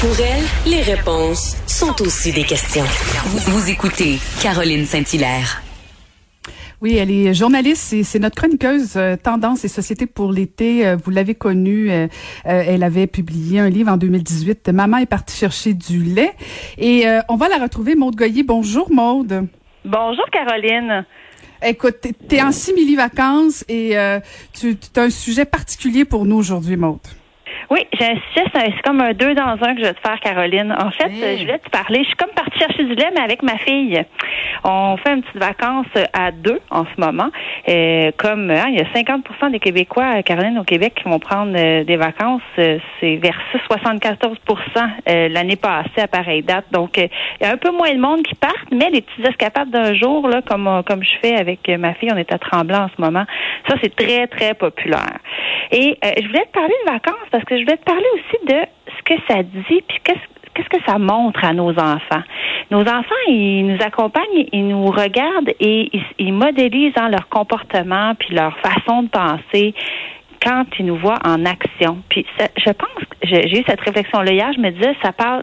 Pour elle, les réponses sont aussi des questions. Vous, écoutez Caroline Saint-Hilaire. Oui, elle est journaliste et c'est notre chroniqueuse euh, Tendance et Société pour l'été. Euh, vous l'avez connue, euh, euh, elle avait publié un livre en 2018, Maman est partie chercher du lait. Et euh, on va la retrouver, Maude Goyer. Bonjour Maude. Bonjour Caroline. Écoute, t'es- t'es en simili-vacances et euh, tu as un sujet particulier pour nous aujourd'hui, Maude. Oui, j'ai un sujet, c'est comme un deux dans un que je vais te faire, Caroline. En fait, je voulais te parler. Je suis comme partie chercher du lait, mais avec ma fille. On fait une petite vacances euh, à deux en ce moment. Euh, comme hein, il y a 50% des Québécois, euh, Caroline, au Québec, qui vont prendre euh, des vacances. euh, c'est versus 74% euh, l'année passée à pareille date. Donc, il y a un peu moins de monde qui partent, mais les petites escapades d'un jour, là, comme, comme je fais avec ma fille, on est à Tremblant en ce moment, ça, c'est très, très populaire. Et euh, je voulais te parler de vacances parce que je voulais te parler aussi de ce que ça dit, puis qu'est-ce que ça montre à nos enfants. Nos enfants, ils nous accompagnent, ils nous regardent et ils, modélisent hein, leur comportement puis leur façon de penser quand ils nous voient en action. Puis je pense, j'ai eu cette réflexion-là hier, je me disais, ça parle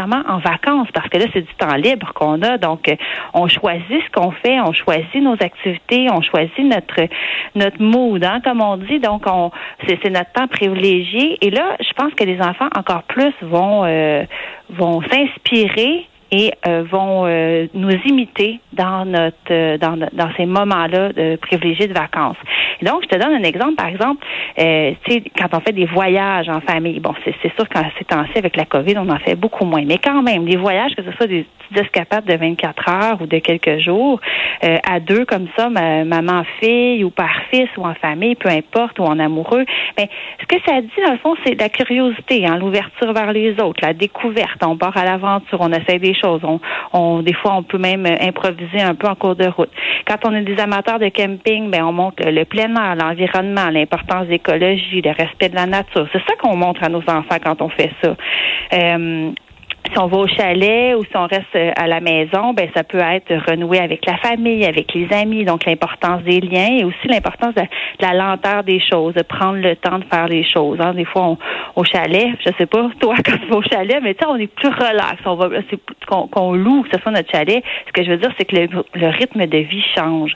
en vacances, parce que là, c'est du temps libre qu'on a. Donc, euh, on choisit ce qu'on fait, on choisit nos activités, on choisit notre notre mood, hein, comme on dit. Donc, on c'est notre temps privilégié. Et là, je pense que les enfants, encore plus, vont euh, vont s'inspirer et euh, vont euh, nous imiter dans notre euh, dans, dans ces moments-là de privilégiés de vacances. Et donc, je te donne un exemple, par exemple, euh, tu sais, quand on fait des voyages en famille, bon, c'est c'est sûr qu'en ces temps-ci, avec la COVID, on en fait beaucoup moins. Mais quand même, les voyages, que ce soit des petites escapades de 24 heures ou de quelques jours, euh, à deux comme ça, ma- maman-fille ou père-fils ou en famille, peu importe, ou en amoureux, mais ce que ça dit, dans le fond, c'est la curiosité, hein, l'ouverture vers les autres, la découverte. On part à l'aventure, on essaie des choses. On, des fois, on peut même improviser un peu en cours de route. Quand on est des amateurs de camping, ben, on montre le, le plein air, l'environnement, l'importance de l'écologie, le respect de la nature. C'est ça qu'on montre à nos enfants quand on fait ça. Euh, si on va au chalet ou si on reste euh, à la maison, ben ça peut être renouer avec la famille, avec les amis, donc l'importance des liens et aussi l'importance de, la lenteur des choses, de prendre le temps de faire les choses. hein. Des fois, au chalet, je sais pas toi quand tu vas au chalet, mais tu on est plus relax, on va, c'est qu'on qu'on loue, que ce soit notre chalet. Ce que je veux dire, c'est que le, le rythme de vie change.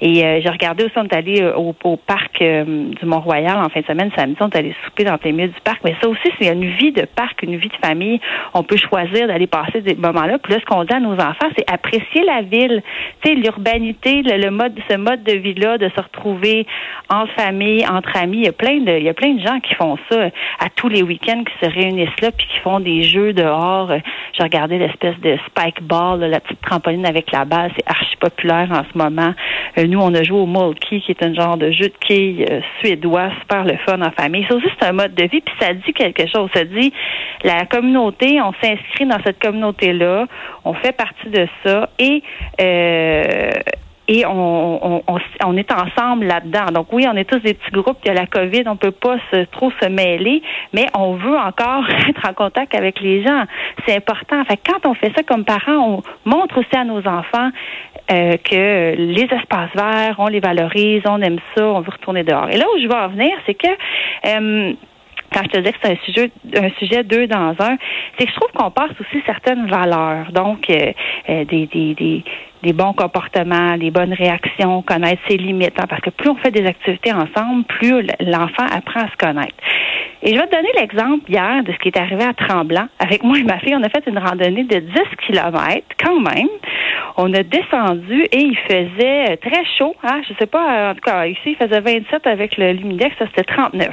Et euh, j'ai regardé aussi, on est allé euh, au, parc euh, du Mont-Royal en fin de semaine, samedi, on est allé souper dans les milieu du parc. Mais ça aussi, c'est une vie de parc, une vie de famille. On peut choisir d'aller passer des moments-là. Puis là, ce qu'on dit à nos enfants, c'est apprécier la ville, tu sais, l'urbanité, le, mode, ce mode de vie-là, de se retrouver en famille, entre amis. Il y a plein de, il y a plein de gens qui font ça à tous les week-ends, qui se réunissent là, puis qui font des jeux dehors. J'ai regardé l'espèce de spike ball, la petite trampoline avec la balle, c'est archi populaire en ce moment. Euh, nous, on a joué au Mulkey, qui est un genre de jeu de quilles euh, suédois, super le fun en famille. Ça aussi, c'est un mode de vie, puis ça dit quelque chose. Ça dit, la communauté, on s'inscrit dans cette communauté-là, on fait partie de ça, et euh, et on, on, est ensemble là-dedans. Donc oui, on est tous des petits groupes. Il y a la COVID, on peut pas trop se mêler, mais on veut encore être en contact avec les gens. C'est important. Fait quand on fait ça comme parents, on montre aussi à nos enfants euh, que les espaces verts, on les valorise, on aime ça, on veut retourner dehors. Et là où je veux en venir, c'est que euh, quand je te disais que c'est un sujet, un sujet deux dans un, c'est que je trouve qu'on passe aussi certaines valeurs. Donc, euh, euh, des, des, des, des bons comportements, les bonnes réactions, connaître ses limites. hein, parce que plus on fait des activités ensemble, plus l'enfant apprend à se connaître. Et je vais te donner l'exemple hier de ce qui est arrivé à Tremblant. Avec moi et ma fille, on a fait une randonnée de 10 kilomètres quand même. On a descendu et il faisait très chaud. Hein? Je sais pas, en tout cas, ici, il faisait 27 avec le Lumidex, ça c'était 39.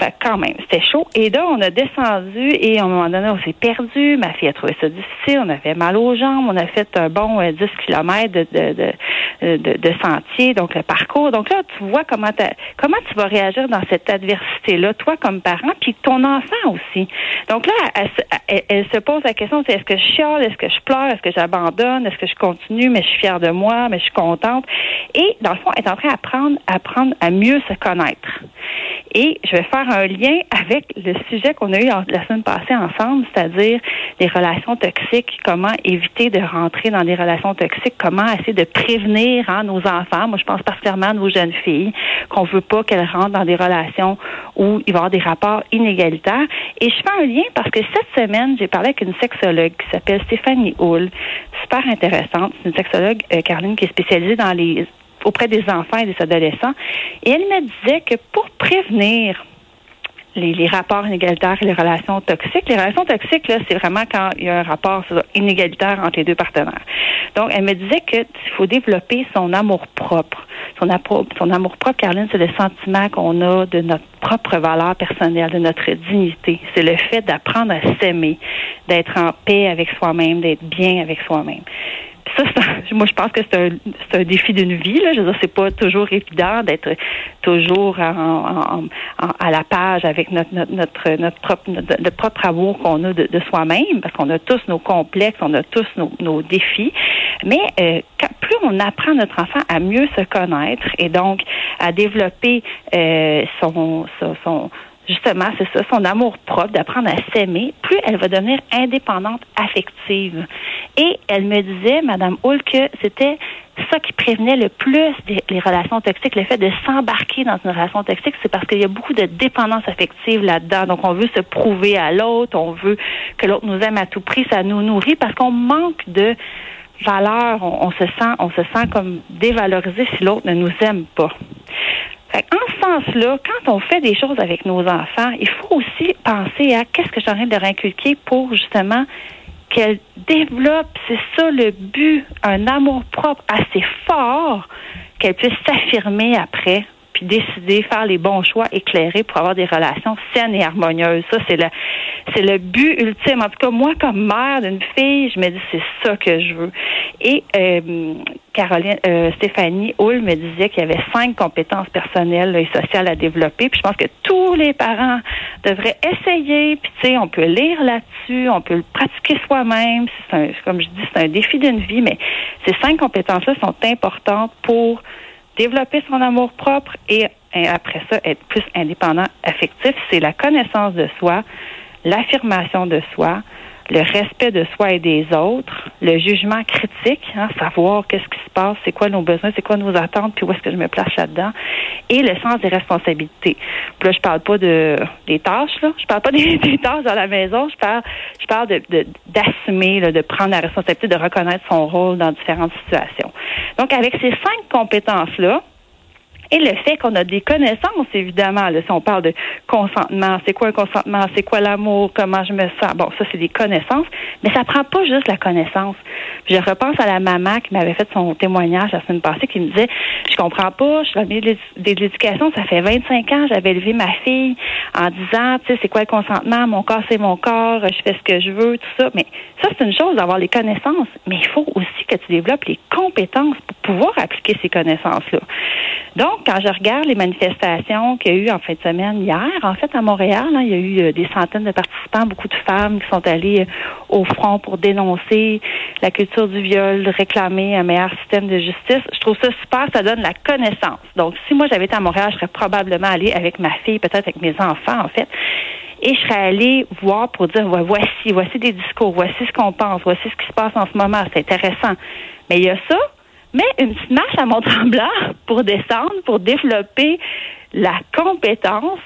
Fait quand même, c'était chaud. Et là, on a descendu et à un moment donné, on s'est perdu. Ma fille a trouvé ça difficile. On avait mal aux jambes. On a fait un bon 10 euh, km de, de, de, de, sentier, donc le parcours. Donc là, tu vois comment, comment tu vas réagir dans cette adversité-là, toi comme parent, puis ton enfant aussi. Donc là, elle, se pose la question, c'est est-ce que je chiale, est-ce que je pleure, est-ce que j'abandonne, est-ce que je continue, mais je suis fière de moi, mais je suis contente. Et dans le fond, elle est en train d'apprendre, apprendre à mieux se connaître. Et je vais faire un lien avec le sujet qu'on a eu la semaine passée ensemble, c'est-à-dire les relations toxiques, comment éviter de rentrer dans des relations toxiques, comment essayer de prévenir hein, nos enfants. Moi, je pense particulièrement à nos jeunes filles, qu'on veut pas qu'elles rentrent dans des relations où il va y avoir des rapports inégalitaires. Et je fais un lien parce que cette semaine, j'ai parlé avec une sexologue qui s'appelle Stéphanie Hull, super intéressante. C'est une sexologue, euh, Caroline, qui est spécialisée auprès des enfants et des adolescents. Et elle me disait que pour prévenir les, rapports inégalitaires et les relations toxiques. Les relations toxiques, là, c'est vraiment quand il y a un rapport inégalitaire entre les deux partenaires. Donc, elle me disait qu'il faut développer son amour propre. Son, son amour propre, Caroline, c'est le sentiment qu'on a de notre propre valeur personnelle, de notre dignité. C'est le fait d'apprendre à s'aimer, d'être en paix avec soi-même, d'être bien avec soi-même ça, moi, je pense que c'est un, un, défi d'une vie. Là. Je veux dire, c'est pas toujours évident d'être toujours en, à la page avec notre, notre, notre, propre, notre, propre amour qu'on a de, soi-même, parce qu'on a tous nos complexes, on a tous nos, nos défis. Mais euh, plus on apprend notre enfant à mieux se connaître et donc à développer euh, son, son justement, c'est ça, son amour propre, d'apprendre à s'aimer, plus elle va devenir indépendante affective. Et elle me disait, Madame Hull, que c'était ça qui prévenait le plus les relations toxiques, le fait de s'embarquer dans une relation toxique, c'est parce qu'il y a beaucoup de dépendance affective là-dedans. Donc, on veut se prouver à l'autre, on veut que l'autre nous aime à tout prix, ça nous nourrit parce qu'on manque de valeur, on, se sent, on se sent comme dévalorisé si l'autre ne nous aime pas. Sens-là, quand on fait des choses avec nos enfants, il faut aussi penser à qu'est-ce que j'ai envie de réinculquer pour justement qu'elle développe, c'est ça le but, un amour propre assez fort qu'elle puisse s'affirmer après puis décider, faire les bons choix éclairés pour avoir des relations saines et harmonieuses. Ça, c'est le, c'est le but ultime. En tout cas, moi, comme mère d'une fille, je me dis, c'est ça que je veux. Et euh, Caroline, euh, Stéphanie Hull me disait qu'il y avait cinq compétences personnelles et sociales à développer. Puis je pense que tous les parents devraient essayer. Puis tu sais, on peut lire là-dessus, on peut le pratiquer soi-même. C'est comme je dis, c'est un défi d'une vie, mais ces cinq compétences-là sont importantes pour développer son amour propre et, après ça, être plus indépendant affectif, c'est la connaissance de soi, l'affirmation de soi, le respect de soi et des autres, le jugement critique, hein, savoir qu'est-ce qui se passe, c'est quoi nos besoins, c'est quoi nos attentes, puis où est-ce que je me place là-dedans, et le sens des responsabilités. Puis là, je parle pas de des tâches, là, je parle pas des, tâches dans la maison, je parle, je parle de d'assumer, de, de prendre la responsabilité, de reconnaître son rôle dans différentes situations. Donc, avec ces cinq compétences-là, et le fait qu'on a des connaissances, évidemment, là, si on parle de consentement, c'est quoi un consentement, c'est quoi l'amour, comment je me sens. Bon, ça, c'est des connaissances, mais ça prend pas juste la connaissance. Je repense à la maman qui m'avait fait son témoignage la semaine passée, qui me disait, je comprends pas, je suis dans de l'éducation, ça fait 25 ans, j'avais élevé ma fille en disant, tu sais, c'est quoi le consentement, mon corps, c'est mon corps, je fais ce que je veux, tout ça. Mais ça, c'est une chose d'avoir les connaissances, mais il faut aussi que tu développes les compétences pour pouvoir appliquer ces connaissances-là. Donc, quand je regarde les manifestations qu'il y a eu en fin de semaine hier, en fait, à Montréal, hein, il y a eu euh, des centaines de participants, beaucoup de femmes qui sont allées euh, au front pour dénoncer la culture du viol, réclamer un meilleur système de justice. Je trouve ça super, ça donne la connaissance. Donc, si moi j'avais été à Montréal, je serais probablement allée avec ma fille, peut-être avec mes enfants, en fait. Et je serais allée voir pour dire, voici, voici des discours, voici ce qu'on pense, voici ce qui se passe en ce moment, c'est intéressant. Mais il y a ça, mais une petite marche à Mont-Tremblant pour descendre, pour développer la compétence.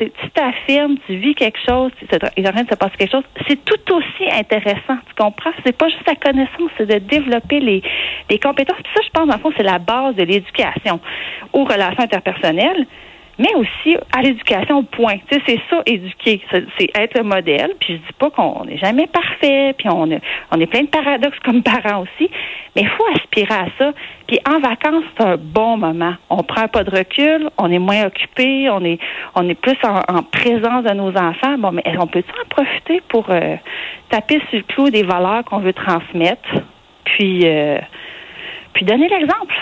Tu t'affirmes, tu vis quelque chose, il est en train de se passer quelque chose. C'est tout aussi intéressant. Tu comprends? C'est pas juste la connaissance, c'est de développer les, les compétences. Puis ça, je pense, en fond, c'est la base de l'éducation aux relations interpersonnelles. Mais aussi à l'éducation, point. Tu sais, c'est ça, éduquer. C'est être le modèle. Puis je dis pas qu'on n'est jamais parfait, puis on, on est plein de paradoxes comme parents aussi, mais il faut aspirer à ça. Puis en vacances, c'est un bon moment. On prend pas de recul, on est moins occupé, on est on est plus en, présence de nos enfants. Bon, mais on peut en profiter pour euh, taper sur le clou des valeurs qu'on veut transmettre, puis euh, puis donner l'exemple?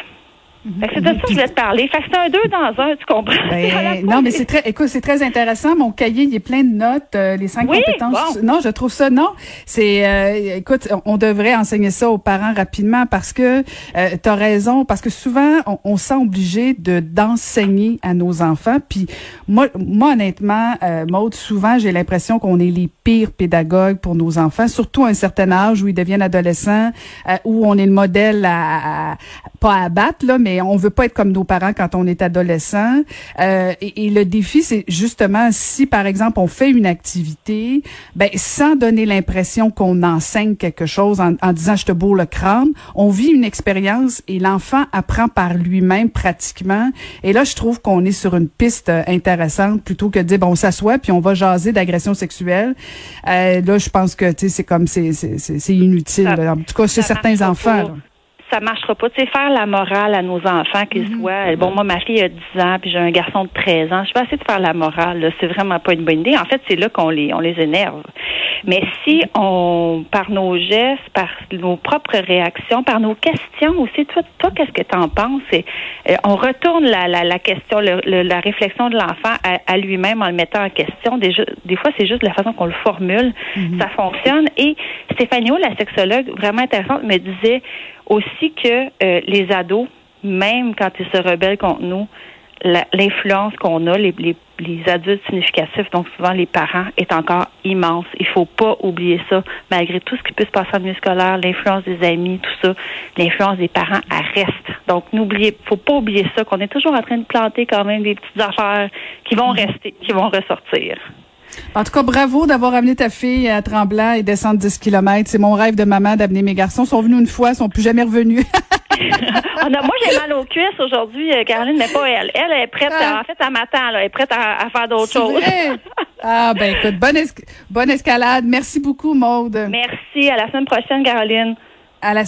C'est de ça que je voulais te parler. Fait que c'est un deux dans un, tu comprends? Ben, non, mais c'est très, écoute, c'est très intéressant. Mon cahier, il est plein de notes, euh, les cinq compétences. Non, je trouve ça, non. C'est, euh, écoute, on devrait enseigner ça aux parents rapidement parce que euh, tu as raison, parce que souvent, on, on sent obligé de d'enseigner à nos enfants. Puis moi, moi honnêtement, euh, Maude, souvent, j'ai l'impression qu'on est les pires pédagogues pour nos enfants, surtout à un certain âge où ils deviennent adolescents, où on est le modèle à, à pas à battre, là, mais on veut pas être comme nos parents quand on est adolescent. Euh, et, le défi, c'est justement si, par exemple, on fait une activité, ben sans donner l'impression qu'on enseigne quelque chose en, disant je te bourre le crâne, on vit une expérience et l'enfant apprend par lui-même pratiquement. Et là, je trouve qu'on est sur une piste intéressante plutôt que de dire bon, on s'assoit puis on va jaser d'agression sexuelle. Euh, là, je pense que tu sais, c'est comme c'est c'est inutile. en tout cas, chez certains enfants ça marchera pas. Tu sais, faire la morale à nos enfants, qu'ils mhm. soient. Bon, moi, ma fille a 10 ans, puis j'ai un garçon de 13 ans. Je vais essayer de faire la morale. Là. C'est vraiment pas une bonne idée. En fait, c'est là qu'on les, on les énerve. Mais si on, par nos gestes, par nos propres réactions, par nos questions aussi, toi, toi qu'est-ce que tu en penses? Et, euh, on retourne la, la, la question, la réflexion de l'enfant à, lui-même en le mettant en question. Des, des fois, c'est juste la façon qu'on le formule. Mhm. Ça fonctionne. Et Stéphanie, la sexologue, vraiment intéressante, me disait aussi que euh, les ados, même quand ils se rebellent contre nous, l'influence qu'on a, les, les, les, adultes significatifs, donc souvent les parents, est encore immense. Il faut pas oublier ça. Malgré tout ce qui peut se passer en milieu scolaire, l'influence des amis, tout ça, l'influence des parents, elle reste. Donc, n'oubliez, faut pas oublier ça, qu'on est toujours en train de planter quand même des petites affaires qui vont mm-hmm. rester, qui vont ressortir. En tout cas, bravo d'avoir amené ta fille à Tremblant et descendre 10 km. C'est mon rêve de maman d'amener mes garçons. Ils sont venus une fois, ils sont plus jamais revenus. moi, j'ai mal aux cuisses aujourd'hui, euh, Caroline, mais pas elle. Elle est prête, ah. en fait, elle m'attend, elle est prête à, faire d'autres choses. ah, ben écoute, bonne, bonne escalade. Merci beaucoup, Maude. Merci. À la semaine prochaine, Caroline. À la